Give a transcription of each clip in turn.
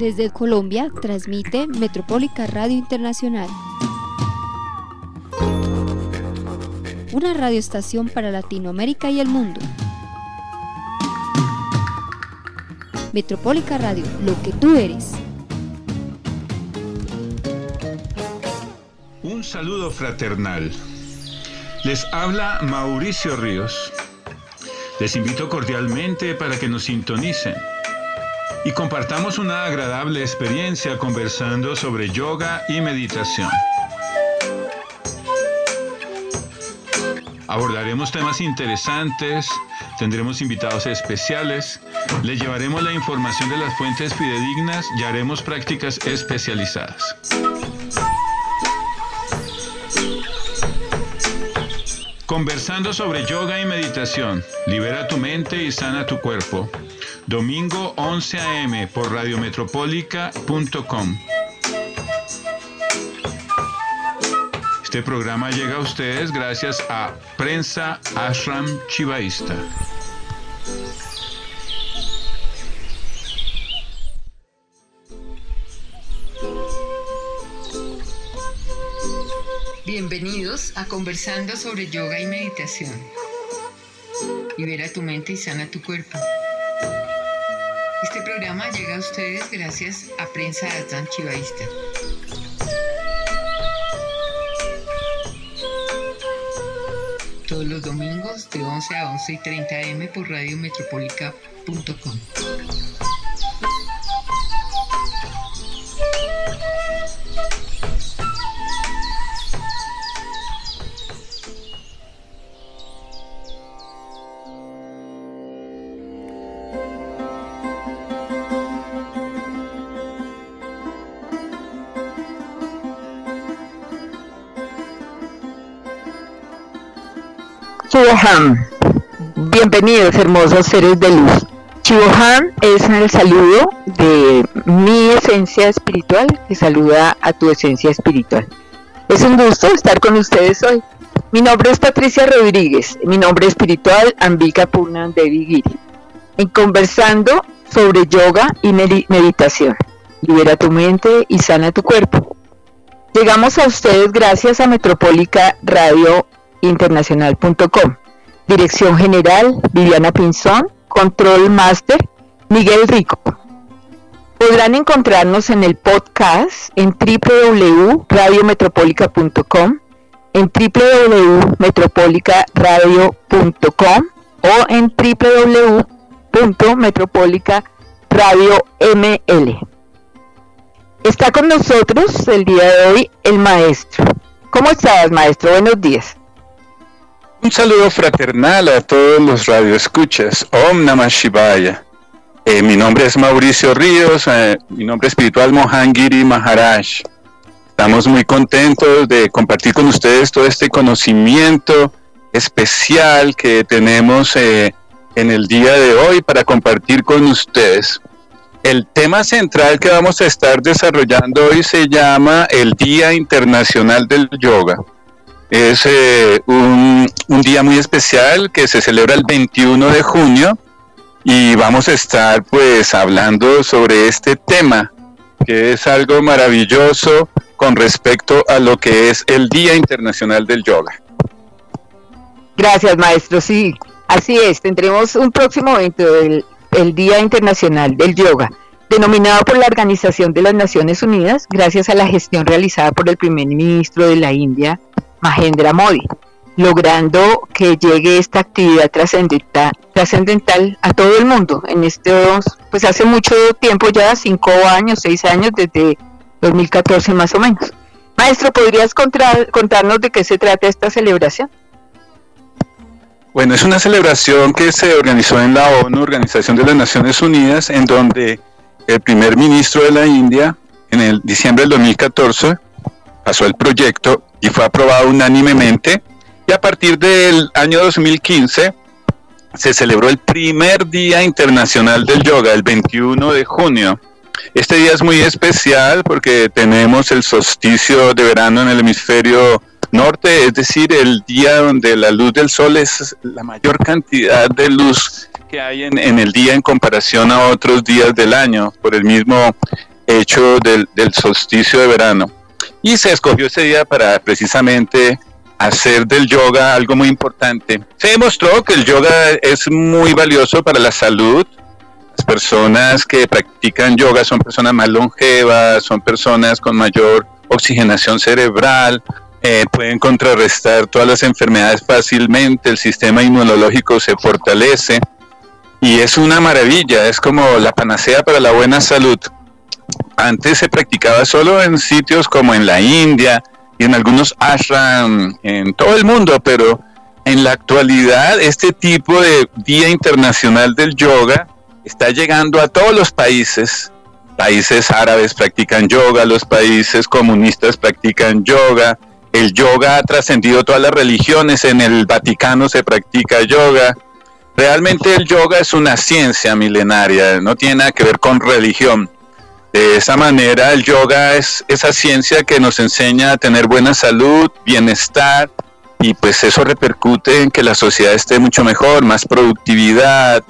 Desde Colombia transmite Metropólica Radio Internacional. Una radioestación para Latinoamérica y el mundo. Metropólica Radio, lo que tú eres. Un saludo fraternal. Les habla Mauricio Ríos. Les invito cordialmente para que nos sintonicen y compartamos una agradable experiencia conversando sobre yoga y meditación. Abordaremos temas interesantes, tendremos invitados especiales, les llevaremos la información de las fuentes fidedignas y haremos prácticas especializadas. Conversando sobre yoga y meditación, libera tu mente y sana tu cuerpo. Domingo 11 a.m. por radiometropólica.com. Este programa llega a ustedes gracias a Prensa Ashram Chivaísta. Bienvenidos a Conversando sobre Yoga y Meditación. Libera tu mente y sana tu cuerpo. Este programa llega a ustedes gracias a Prensa Azan Chivaísta. Todos los domingos de 11 a 11 y 30 am por radiometropólica.com. Chivoham. Bienvenidos, hermosos seres de luz. Chivoham es el saludo de mi esencia espiritual que saluda a tu esencia espiritual. Es un gusto estar con ustedes hoy. Mi nombre es Patricia Rodríguez, mi nombre espiritual Ambika Purna Devi Giri. En conversando sobre yoga y meditación. Libera tu mente y sana tu cuerpo. Llegamos a ustedes gracias a Metropólica Radio internacional.com. Dirección General, Viviana Pinzón. Control Master, Miguel Rico. Podrán encontrarnos en el podcast en www.radiometropolica.com, en www.metropolicaradio.com o en www.metropolicaradio.ml. Está con nosotros el día de hoy el maestro. ¿Cómo estás, maestro? Buenos días. Un saludo fraternal a todos los radioescuchas. Om Namah Shivaya. Eh, mi nombre es Mauricio Ríos, eh, mi nombre espiritual Mohangiri Maharaj. Estamos muy contentos de compartir con ustedes todo este conocimiento especial que tenemos eh, en el día de hoy para compartir con ustedes. El tema central que vamos a estar desarrollando hoy se llama el Día Internacional del Yoga. Es eh, un, día muy especial que se celebra el 21 de junio y vamos a estar pues hablando sobre este tema que es algo maravilloso con respecto a lo que es el Día Internacional del Yoga. Gracias maestro, sí, así es, tendremos un próximo evento del el Día Internacional del Yoga, denominado por la Organización de las Naciones Unidas gracias a la gestión realizada por el primer ministro de la India, Mahendra Modi, logrando que llegue esta actividad trascendental, a todo el mundo. En estos, pues hace mucho tiempo ya, cinco años, seis años, desde 2014 más o menos. Maestro, ¿podrías contarnos de qué se trata esta celebración? Bueno, es una celebración que se organizó en la ONU, Organización de las Naciones Unidas, en donde el primer ministro de la India, en el diciembre del 2014, pasó el proyecto y fue aprobado unánimemente. Y a partir del año 2015 se celebró el primer Día Internacional del Yoga, el 21 de junio. Este día es muy especial porque tenemos el solsticio de verano en el hemisferio norte, es decir, el día donde la luz del sol es la mayor cantidad de luz que hay en, el día en comparación a otros días del año, por el mismo hecho del, del solsticio de verano. Y se escogió ese día para precisamente hacer del yoga algo muy importante. Se demostró que el yoga es muy valioso para la salud. Las personas que practican yoga son personas más longevas, son personas con mayor oxigenación cerebral, eh, pueden contrarrestar todas las enfermedades fácilmente, el sistema inmunológico se fortalece y es una maravilla, es como la panacea para la buena salud. Antes se practicaba solo en sitios como en la India, y en algunos ashram en todo el mundo, pero en la actualidad este tipo de Día Internacional del Yoga está llegando a todos los países. Países árabes practican yoga, los países comunistas practican yoga, el yoga ha trascendido todas las religiones, en el Vaticano se practica yoga. Realmente el yoga es una ciencia milenaria, no tiene nada que ver con religión. De esa manera, el yoga es esa ciencia que nos enseña a tener buena salud, bienestar, y pues eso repercute en que la sociedad esté mucho mejor, más productividad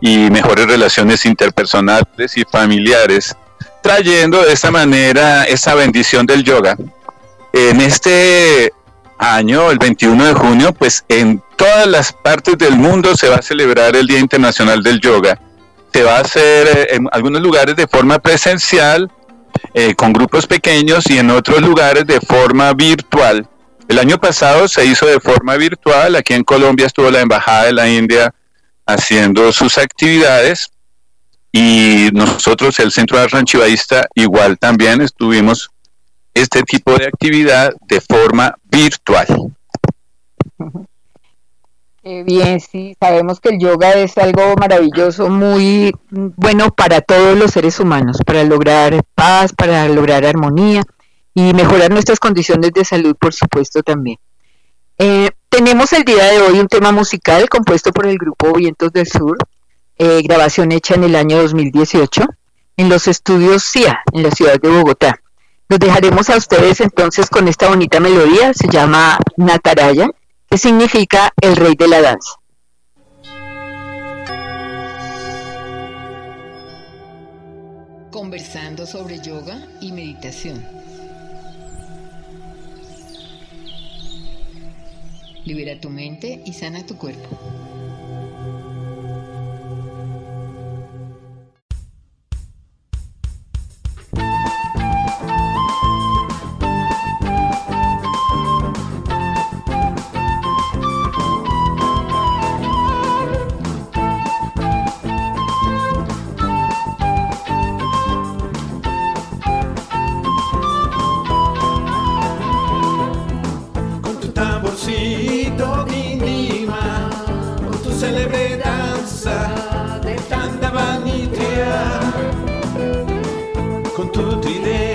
y mejores relaciones interpersonales y familiares, trayendo de esta manera esa bendición del yoga. En este año, el 21 de junio, pues en todas las partes del mundo se va a celebrar el Día Internacional del Yoga se va a hacer eh, en algunos lugares de forma presencial, eh, con grupos pequeños y en otros lugares de forma virtual. El año pasado se hizo de forma virtual, aquí en Colombia estuvo la Embajada de la India haciendo sus actividades y nosotros, el Centro de Ranchivaísta, igual también estuvimos este tipo de actividad de forma virtual. Eh, bien, sí, sabemos que el yoga es algo maravilloso, muy bueno para todos los seres humanos, para lograr paz, para lograr armonía y mejorar nuestras condiciones de salud, por supuesto, también. Eh, tenemos el día de hoy un tema musical compuesto por el grupo Vientos del Sur, eh, grabación hecha en el año 2018 en los estudios CIA, en la ciudad de Bogotá. Los dejaremos a ustedes entonces con esta bonita melodía, se llama Nataraya ¿Qué significa el rey de la danza. Conversando sobre yoga y meditación. Libera tu mente y sana tu cuerpo. Today.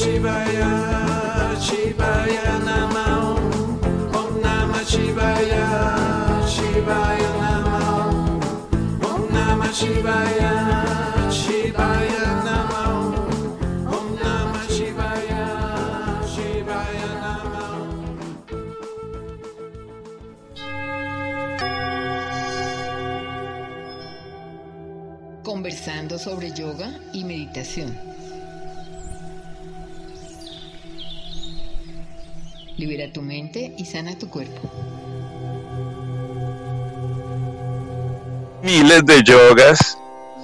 Shivaya, Shivaya Namo. Om Namah Shivaya, Shivaya Namo. Om Namah Shivaya, Shivaya Namo. Om Namah Shivaya, Shivaya Namo. Conversando sobre yoga y meditación. Libera tu mente y sana tu cuerpo. Miles de yogas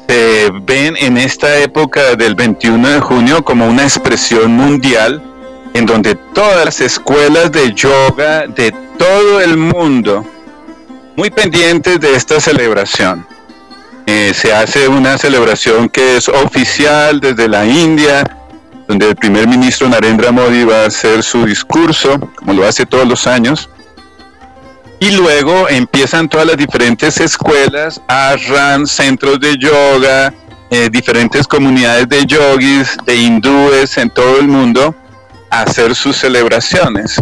se ven en esta época del 21 de junio como una expresión mundial en donde todas las escuelas de yoga de todo el mundo, muy pendientes de esta celebración. Eh, se hace una celebración que es oficial desde la India, donde el primer ministro Narendra Modi va a hacer su discurso, como lo hace todos los años. Y luego empiezan todas las diferentes escuelas, ashram, centros de yoga, eh, diferentes comunidades de yogis, de hindúes en todo el mundo, a hacer sus celebraciones.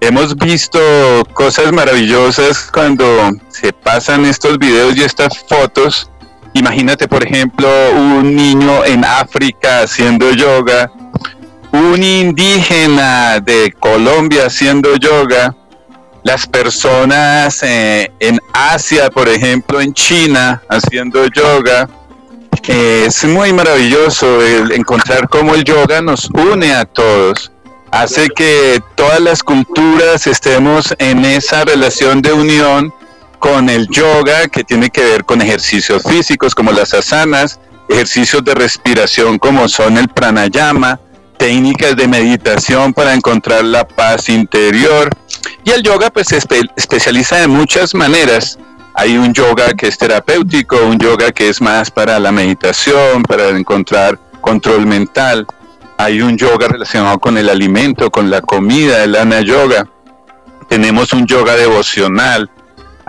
Hemos visto cosas maravillosas cuando se pasan estos videos y estas fotos. Imagínate, por ejemplo, un niño en África haciendo yoga, un indígena de Colombia haciendo yoga, las personas eh, en Asia, por ejemplo, en China, haciendo yoga. Eh, es muy maravilloso encontrar cómo el yoga nos une a todos. Hace que todas las culturas estemos en esa relación de unión con el yoga que tiene que ver con ejercicios físicos como las asanas, ejercicios de respiración como son el pranayama, técnicas de meditación para encontrar la paz interior. Y el yoga pues se espe- especializa de muchas maneras. Hay un yoga que es terapéutico, un yoga que es más para la meditación, para encontrar control mental. Hay un yoga relacionado con el alimento, con la comida, el ana yoga. Tenemos un yoga devocional,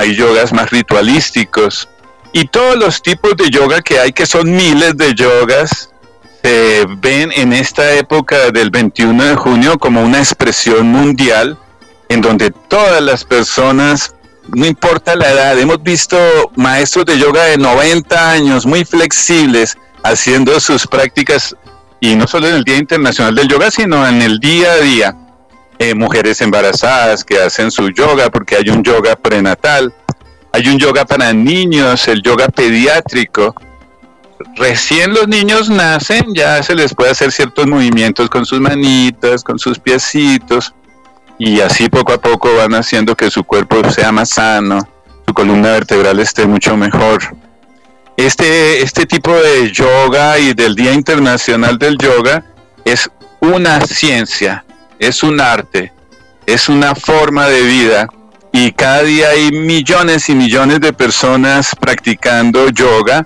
hay yogas más ritualísticos y todos los tipos de yoga que hay, que son miles de yogas, se ven en esta época del 21 de junio como una expresión mundial en donde todas las personas, no importa la edad, hemos visto maestros de yoga de 90 años muy flexibles haciendo sus prácticas y no solo en el Día Internacional del Yoga, sino en el día a día. Eh, mujeres embarazadas que hacen su yoga porque hay un yoga prenatal, hay un yoga para niños, el yoga pediátrico. Recién los niños nacen, ya se les puede hacer ciertos movimientos con sus manitas, con sus piecitos, y así poco a poco van haciendo que su cuerpo sea más sano, su columna vertebral esté mucho mejor. Este, este tipo de yoga y del Día Internacional del Yoga es una ciencia, es un arte, es una forma de vida y cada día hay millones y millones de personas practicando yoga.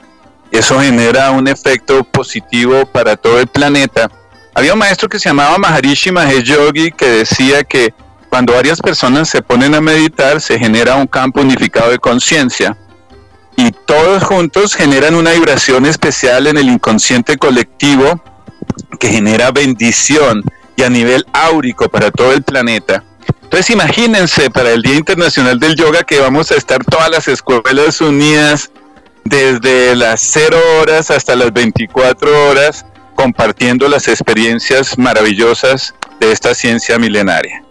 Eso genera un efecto positivo para todo el planeta. Había un maestro que se llamaba Maharishi Mahesh Yogi que decía que cuando varias personas se ponen a meditar se genera un campo unificado de conciencia y todos juntos generan una vibración especial en el inconsciente colectivo que genera bendición y a nivel áurico para todo el planeta. Entonces imagínense para el Día Internacional del Yoga que vamos a estar todas las escuelas unidas desde las 0 horas hasta las 24 horas compartiendo las experiencias maravillosas de esta ciencia milenaria.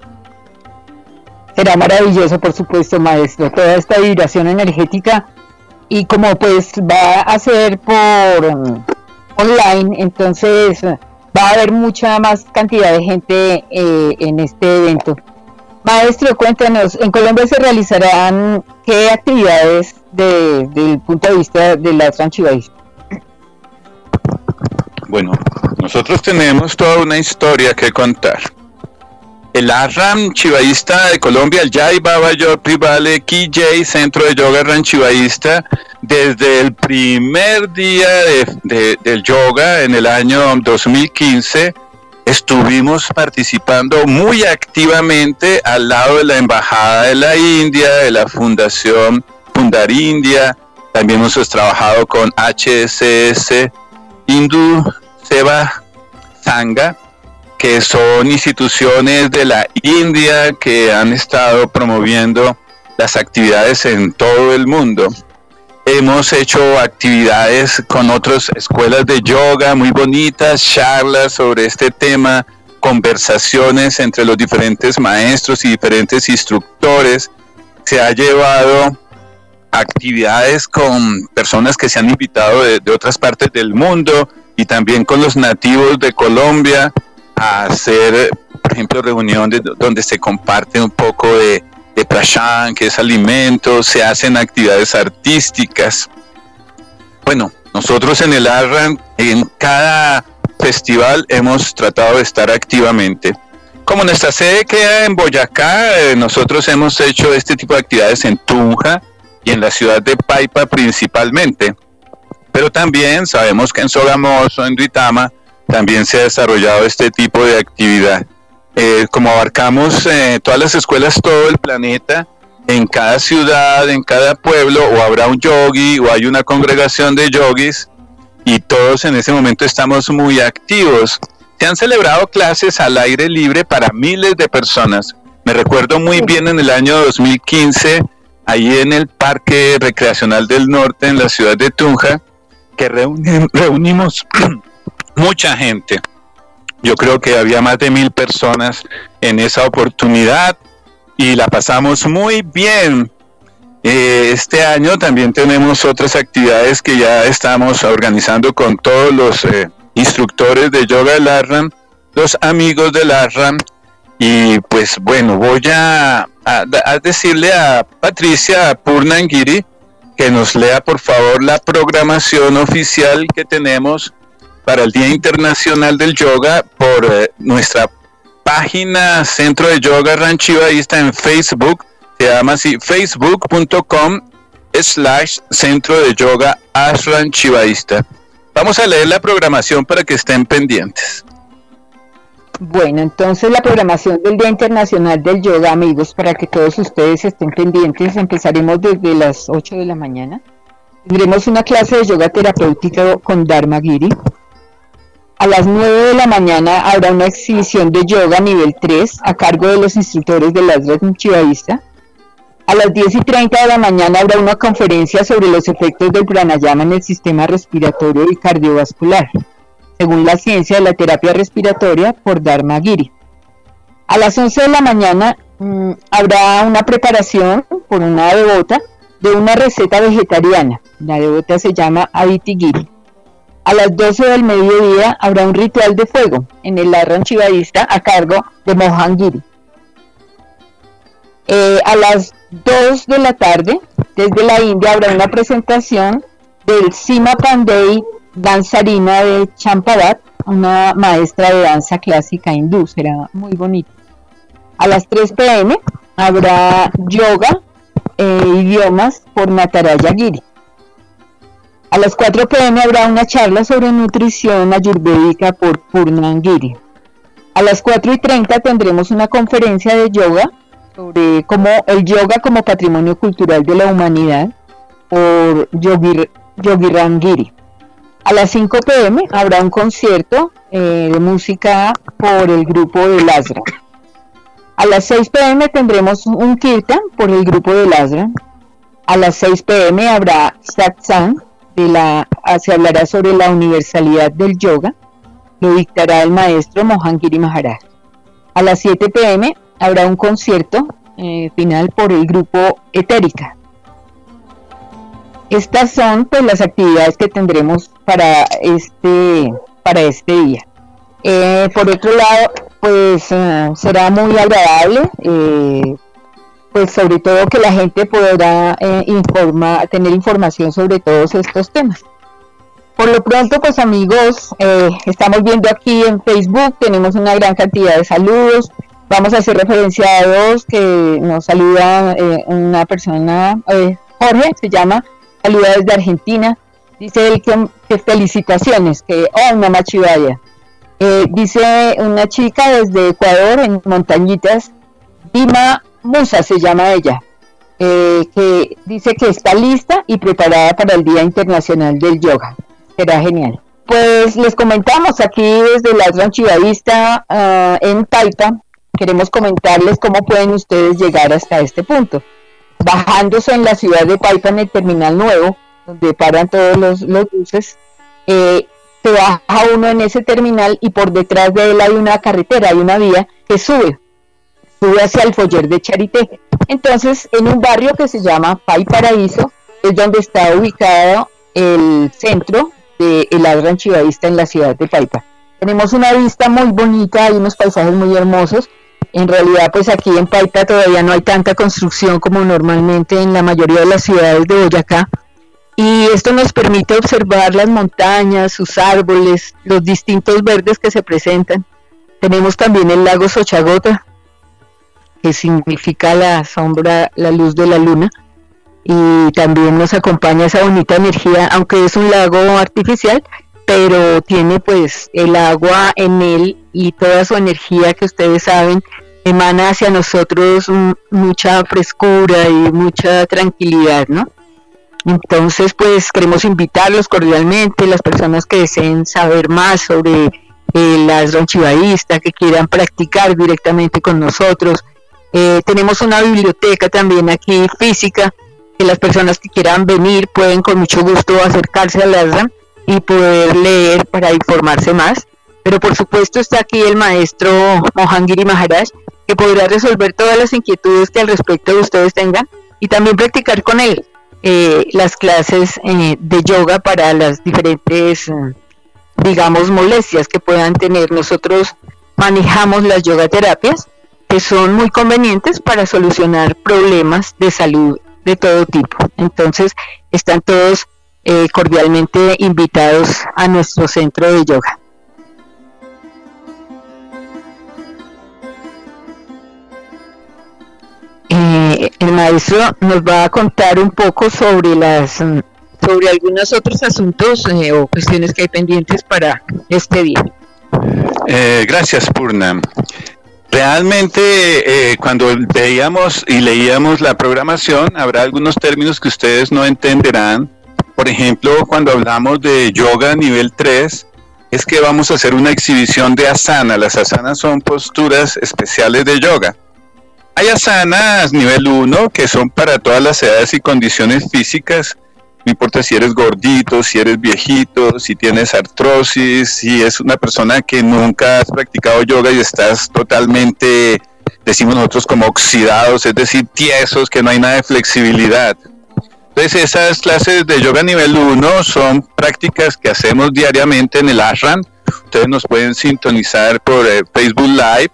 Será maravilloso, por supuesto, maestro, toda esta vibración energética y como pues va a ser por online, entonces va a haber mucha más cantidad de gente eh, en este evento. Maestro, cuéntanos, ¿en Colombia se realizarán qué actividades desde el punto de vista de la tranchivaísta? Bueno, nosotros tenemos toda una historia que contar. El Arram Chivaísta de Colombia, el Jai Baba Yopi Vale KJ, Centro de Yoga Ram Chivaísta, desde el primer día del yoga en el año 2015, estuvimos participando muy activamente al lado de la Embajada de la India, de la Fundación Fundar India, también hemos trabajado con HSS Hindu Seva Sangha, que son instituciones de la India que han estado promoviendo las actividades en todo el mundo. Hemos hecho actividades con otras escuelas de yoga muy bonitas, charlas sobre este tema, conversaciones entre los diferentes maestros y diferentes instructores. Se ha llevado actividades con personas que se han invitado de, otras partes del mundo y también con los nativos de Colombia a hacer, por ejemplo, reuniones donde se comparte un poco de, de prashan, que es alimento, se hacen actividades artísticas. Bueno, nosotros en el ARRAN, en cada festival hemos tratado de estar activamente. Como nuestra sede queda en Boyacá, eh, nosotros hemos hecho este tipo de actividades en Tunja y en la ciudad de Paipa principalmente. Pero también sabemos que en Sogamoso, en Duitama, también se ha desarrollado este tipo de actividad. Eh, como abarcamos eh, todas las escuelas, todo el planeta, en cada ciudad, en cada pueblo, o habrá un yogi o hay una congregación de yogis, y todos en ese momento estamos muy activos. Se han celebrado clases al aire libre para miles de personas. Me recuerdo muy bien en el año 2015, ahí en el Parque Recreacional del Norte, en la ciudad de Tunja, que reunimos mucha gente. Yo creo que había más de mil personas en esa oportunidad y la pasamos muy bien. Eh, este año también tenemos otras actividades que ya estamos organizando con todos los eh, instructores de yoga del ARRAM, los amigos del ARRAM. Y pues bueno, voy a, a decirle a Patricia Purnangiri que nos lea por favor la programación oficial que tenemos para el Día Internacional del Yoga por eh, nuestra página Centro de Yoga Ranchivaísta en Facebook. Se llama así facebook.com slash Centro de Yoga Ranchivaísta. Vamos a leer la programación para que estén pendientes. Bueno, entonces la programación del Día Internacional del Yoga, amigos, para que todos ustedes estén pendientes, empezaremos desde las 8 de la mañana. Tendremos una clase de yoga terapéutica con Dharma Giri. A las 9 de la mañana habrá una exhibición de yoga nivel 3 a cargo de los instructores de la Chivaísta. A las 10 y 30 de la mañana habrá una conferencia sobre los efectos del pranayama en el sistema respiratorio y cardiovascular, según la ciencia de la terapia respiratoria por Dharma Giri. A las 11 de la mañana mm, habrá una preparación por una devota de una receta vegetariana. La devota se llama Aditi Giri. A las 12 del mediodía habrá un ritual de fuego en el Arran Chivadista a cargo de Mohangiri. Eh, a las 2 de la tarde, desde la India, habrá una presentación del Sima Pandey danzarina de Champadat, una maestra de danza clásica hindú, será muy bonito. A las 3 pm habrá yoga e idiomas por Nataraya Giri. A las 4 pm habrá una charla sobre nutrición ayurvédica por Purnan Giri. A las 4 y 30 tendremos una conferencia de yoga sobre cómo el yoga como patrimonio cultural de la humanidad por Yogir, Giri. A las 5 pm habrá un concierto eh, de música por el grupo de Lazra. A las 6 pm tendremos un kirtan por el grupo de Lazra. A las 6 pm habrá satsang, de la, se hablará sobre la universalidad del yoga. Lo dictará el maestro Mohangiri Maharaj. A las 7 pm habrá un concierto eh, final por el grupo Etérica. Estas son pues las actividades que tendremos para este para este día. Eh, por otro lado, pues eh, será muy agradable, pues sobre todo que la gente podrá informar, tener información sobre todos estos temas. Por lo pronto, pues amigos, estamos viendo aquí en Facebook, tenemos una gran cantidad de saludos. Vamos a hacer referencia a dos que nos saluda una persona, Jorge, se llama, saluda desde Argentina. Dice él que, felicitaciones, que oh mamá chivaya. Eh, dice una chica desde Ecuador, en Montañitas, Dima Musa se llama ella, eh, que dice que está lista y preparada para el Día Internacional del Yoga. Será genial. Pues les comentamos aquí desde la Ranchivadista uh, en Taipa, queremos comentarles cómo pueden ustedes llegar hasta este punto. Bajándose en la ciudad de Paipa en el terminal nuevo, donde paran todos los, los buses, eh, se baja uno en ese terminal y por detrás de él hay una carretera, hay una vía que sube, sube hacia el foller de Charité. Entonces, en un barrio que se llama Pai Paraíso, es donde está ubicado el centro de el Adran Chivadista en la ciudad de Paipa. Tenemos una vista muy bonita, hay unos paisajes muy hermosos. En realidad, pues aquí en Paipa todavía no hay tanta construcción como normalmente en la mayoría de las ciudades de Boyacá y esto nos permite observar las montañas, sus árboles, los distintos verdes que se presentan. Tenemos también el lago Sochagota, que significa la sombra, la luz de la luna, y también nos acompaña esa bonita energía, aunque es un lago artificial, pero tiene pues el agua en él y toda su energía que ustedes saben emana hacia nosotros mucha frescura y mucha tranquilidad, ¿no? Entonces, pues queremos invitarlos cordialmente, las personas que deseen saber más sobre eh, las ronchivaístas, que quieran practicar directamente con nosotros. Eh, tenemos una biblioteca también aquí física, que las personas que quieran venir pueden con mucho gusto acercarse a la y poder leer para informarse más. Pero por supuesto está aquí el maestro Mohangiri Maharaj, que podrá resolver todas las inquietudes que al respecto ustedes tengan y también practicar con él. Eh, las clases eh, de yoga para las diferentes, digamos, molestias que puedan tener. Nosotros manejamos las yoga terapias que son muy convenientes para solucionar problemas de salud de todo tipo. Entonces, están todos cordialmente invitados a nuestro centro de yoga. Eh, el maestro nos va a contar un poco sobre las sobre algunos otros asuntos eh, o cuestiones que hay pendientes para este día. Eh, gracias, Purna. Realmente, cuando veíamos y leíamos la programación, habrá algunos términos que ustedes no entenderán. Por ejemplo, cuando hablamos de yoga nivel 3, es que vamos a hacer una exhibición de asana. Las asanas son posturas especiales de yoga. Hay asanas nivel 1 que son para todas las edades y condiciones físicas. No importa si eres gordito, si eres viejito, si tienes artrosis, si es una persona que nunca has practicado yoga y estás totalmente, decimos nosotros, como oxidados, es decir, tiesos, que no hay nada de flexibilidad. Entonces esas clases de yoga nivel 1 son prácticas que hacemos diariamente en el ashram. Ustedes nos pueden sintonizar por eh, Facebook Live,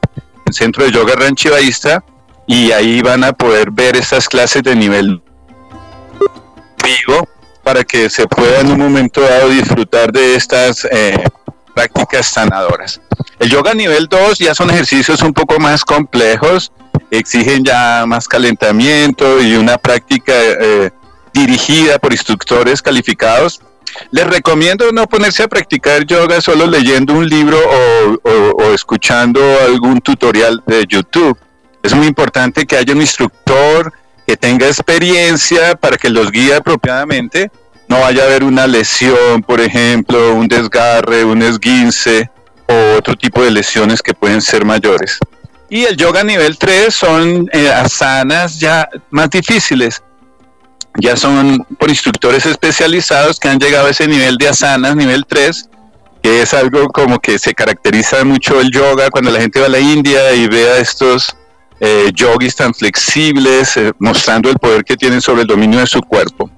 el Centro de Yoga Ranchivaísta, y ahí van a poder ver estas clases de nivel vivo para que se pueda en un momento dado disfrutar de estas eh, prácticas sanadoras. El yoga nivel 2 ya son ejercicios un poco más complejos, exigen ya más calentamiento y una práctica eh, dirigida por instructores calificados. Les recomiendo no ponerse a practicar yoga solo leyendo un libro o, escuchando algún tutorial de YouTube. Es muy importante que haya un instructor que tenga experiencia para que los guíe apropiadamente. No vaya a haber una lesión, por ejemplo, un desgarre, un esguince o otro tipo de lesiones que pueden ser mayores. Y el yoga nivel 3 son eh, asanas ya más difíciles. Ya son por instructores especializados que han llegado a ese nivel de asanas, nivel 3, que es algo como que se caracteriza mucho el yoga cuando la gente va a la India y ve a estos eh, yogis tan flexibles, eh, mostrando el poder que tienen sobre el dominio de su cuerpo.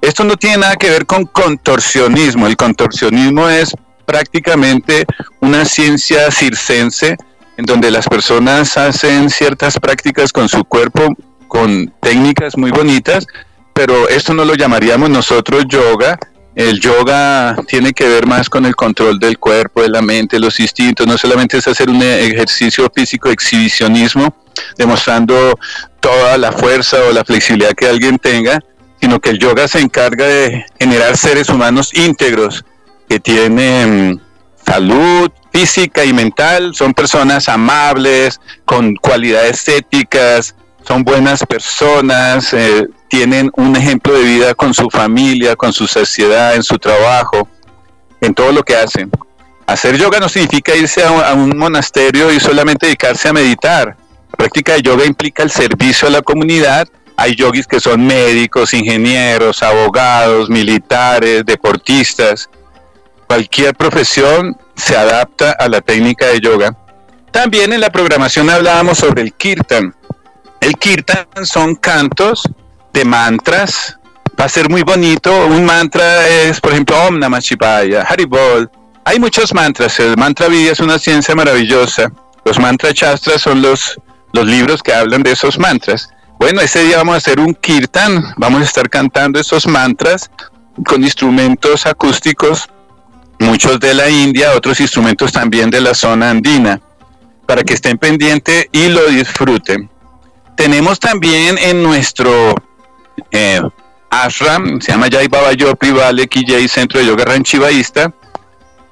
Esto no tiene nada que ver con contorsionismo. El contorsionismo es prácticamente una ciencia circense en donde las personas hacen ciertas prácticas con su cuerpo, con técnicas muy bonitas, pero esto no lo llamaríamos nosotros yoga. El yoga tiene que ver más con el control del cuerpo, de la mente, los instintos. No solamente es hacer un ejercicio físico exhibicionismo, demostrando toda la fuerza o la flexibilidad que alguien tenga, sino que el yoga se encarga de generar seres humanos íntegros que tienen salud física y mental, son personas amables, con cualidades éticas, son buenas personas, eh, tienen un ejemplo de vida con su familia, con su sociedad, en su trabajo, en todo lo que hacen. Hacer yoga no significa irse a un, monasterio y solamente dedicarse a meditar. La práctica de yoga implica el servicio a la comunidad. Hay yogis que son médicos, ingenieros, abogados, militares, deportistas. Cualquier profesión se adapta a la técnica de yoga. También en la programación hablábamos sobre el kirtan. El kirtan son cantos de mantras. Va a ser muy bonito. Un mantra es, por ejemplo, Om Namah Shivaya, Haribol. Hay muchos mantras. El mantra Vidya es una ciencia maravillosa. Los mantra chastras son los, los libros que hablan de esos mantras. Bueno, ese día vamos a hacer un kirtan. Vamos a estar cantando esos mantras con instrumentos acústicos muchos de la India, otros instrumentos también de la zona andina, para que estén pendientes y lo disfruten. Tenemos también en nuestro eh, ashram, se llama Jai Baba Yopi Vale Kijay Centro de Yoga Ranchivaísta,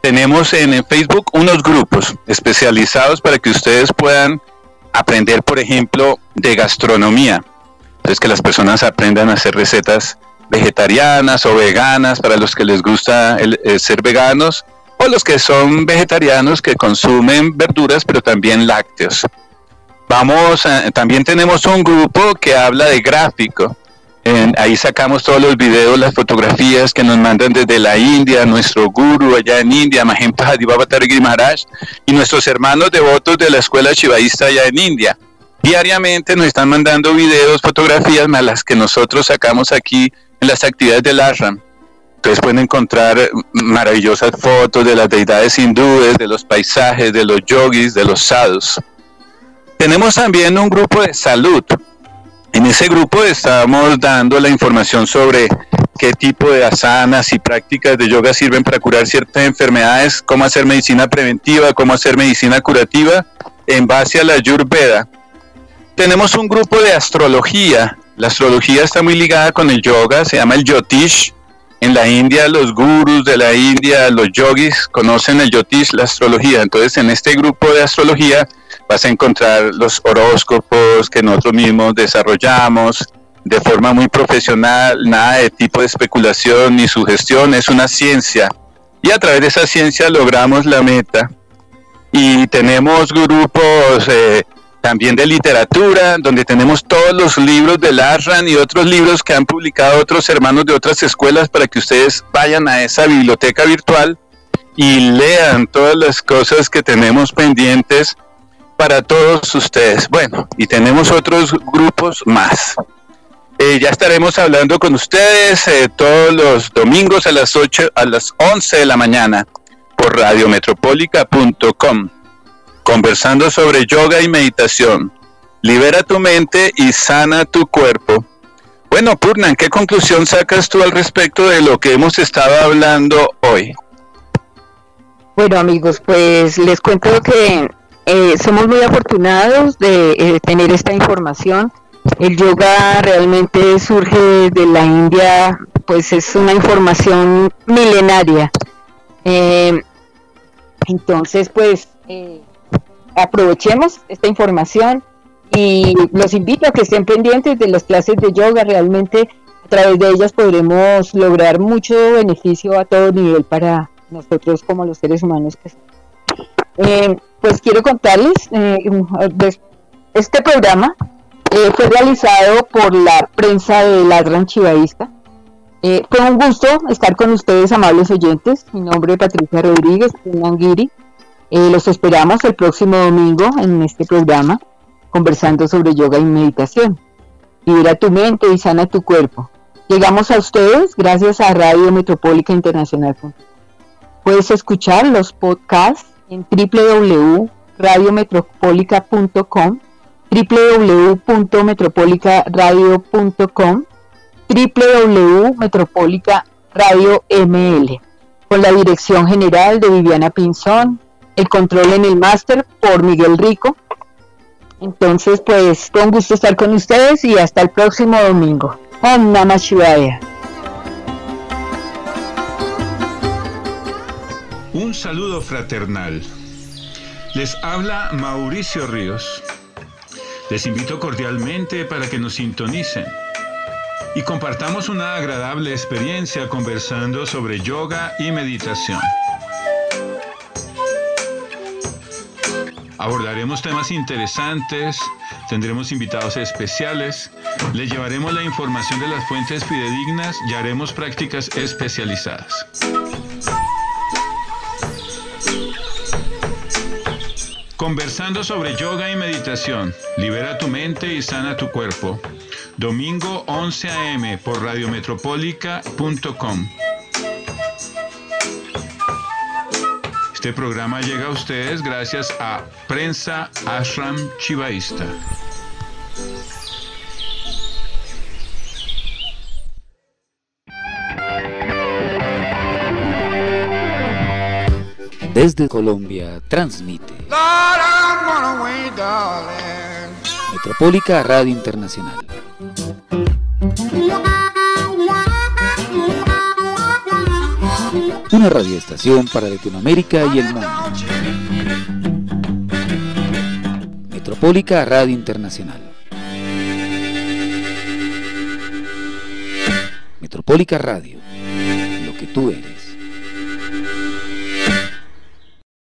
tenemos en Facebook unos grupos especializados para que ustedes puedan aprender, por ejemplo, de gastronomía. Entonces, que las personas aprendan a hacer recetas vegetarianas o veganas para los que les gusta el, ser veganos o los que son vegetarianos que consumen verduras pero también lácteos. Vamos, también tenemos un grupo que habla de gráfico. Ahí sacamos todos los videos, las fotografías que nos mandan desde la India, nuestro guru allá en India, Mahempa Hadibaba Maharaj, y nuestros hermanos devotos de la escuela chivaísta allá en India. Diariamente nos están mandando videos, fotografías, más las que nosotros sacamos aquí en las actividades del ashram. Ustedes pueden encontrar maravillosas fotos de las deidades hindúes, de los paisajes, de los yogis, de los sadhus. Tenemos también un grupo de salud. En ese grupo estamos dando la información sobre qué tipo de asanas y prácticas de yoga sirven para curar ciertas enfermedades, cómo hacer medicina preventiva, cómo hacer medicina curativa en base a la Ayurveda. Tenemos un grupo de astrología la astrología está muy ligada con el yoga, se llama el Yotish. En la India, los gurus de la India, los yogis, conocen el Yotish, la astrología. Entonces, en este grupo de astrología vas a encontrar los horóscopos que nosotros mismos desarrollamos de forma muy profesional, nada de tipo de especulación ni sugestión, es una ciencia. Y a través de esa ciencia logramos la meta. Y tenemos grupos eh, también de literatura, donde tenemos todos los libros de Larran y otros libros que han publicado otros hermanos de otras escuelas para que ustedes vayan a esa biblioteca virtual y lean todas las cosas que tenemos pendientes para todos ustedes. Bueno, y tenemos otros grupos más. Eh, ya estaremos hablando con ustedes eh, todos los domingos a las 8, a las 11 de la mañana por radiometropolica.com conversando sobre yoga y meditación. Libera tu mente y sana tu cuerpo. Bueno, Purnan, ¿qué conclusión sacas tú al respecto de lo que hemos estado hablando hoy? Bueno, amigos, pues les cuento que eh, somos muy afortunados de eh, tener esta información. El yoga realmente surge de la India, pues es una información milenaria. Eh, entonces, pues aprovechemos esta información y los invito a que estén pendientes de las clases de yoga. Realmente a través de ellas podremos lograr mucho beneficio a todo nivel para nosotros como los seres humanos que eh, pues quiero contarles, eh, este programa eh, fue realizado por la prensa de la Gran Chivaísta. fue un gusto estar con ustedes, amables oyentes. Mi nombre es Patricia Rodríguez, Nanguiri. los esperamos el próximo domingo en este programa, conversando sobre yoga y meditación. Libera tu mente y sana tu cuerpo. Llegamos a ustedes gracias a Radio Metropólica Internacional. Puedes escuchar los podcasts en www.radiometropolica.com, www.metropolicaradio.com, www.metropolicaradio.ml, con la dirección general de Viviana Pinzón, el control en el máster por Miguel Rico. Entonces, pues, con gusto estar con ustedes y hasta el próximo domingo. Om Namah. Un saludo fraternal. Les habla Mauricio Ríos. Les invito cordialmente para que nos sintonicen y compartamos una agradable experiencia conversando sobre yoga y meditación. Abordaremos temas interesantes, tendremos invitados especiales, les llevaremos la información de las fuentes fidedignas y haremos prácticas especializadas. Conversando sobre yoga y meditación. Libera tu mente y sana tu cuerpo. Domingo 11 a.m. por radiometropólica.com. Este programa llega a ustedes gracias a Prensa Ashram Chivaísta. Desde Colombia transmite Metropólica Radio Internacional. Una radioestación para Latinoamérica y el mundo. Metropólica Radio Internacional. Metropólica Radio. Lo que tú eres.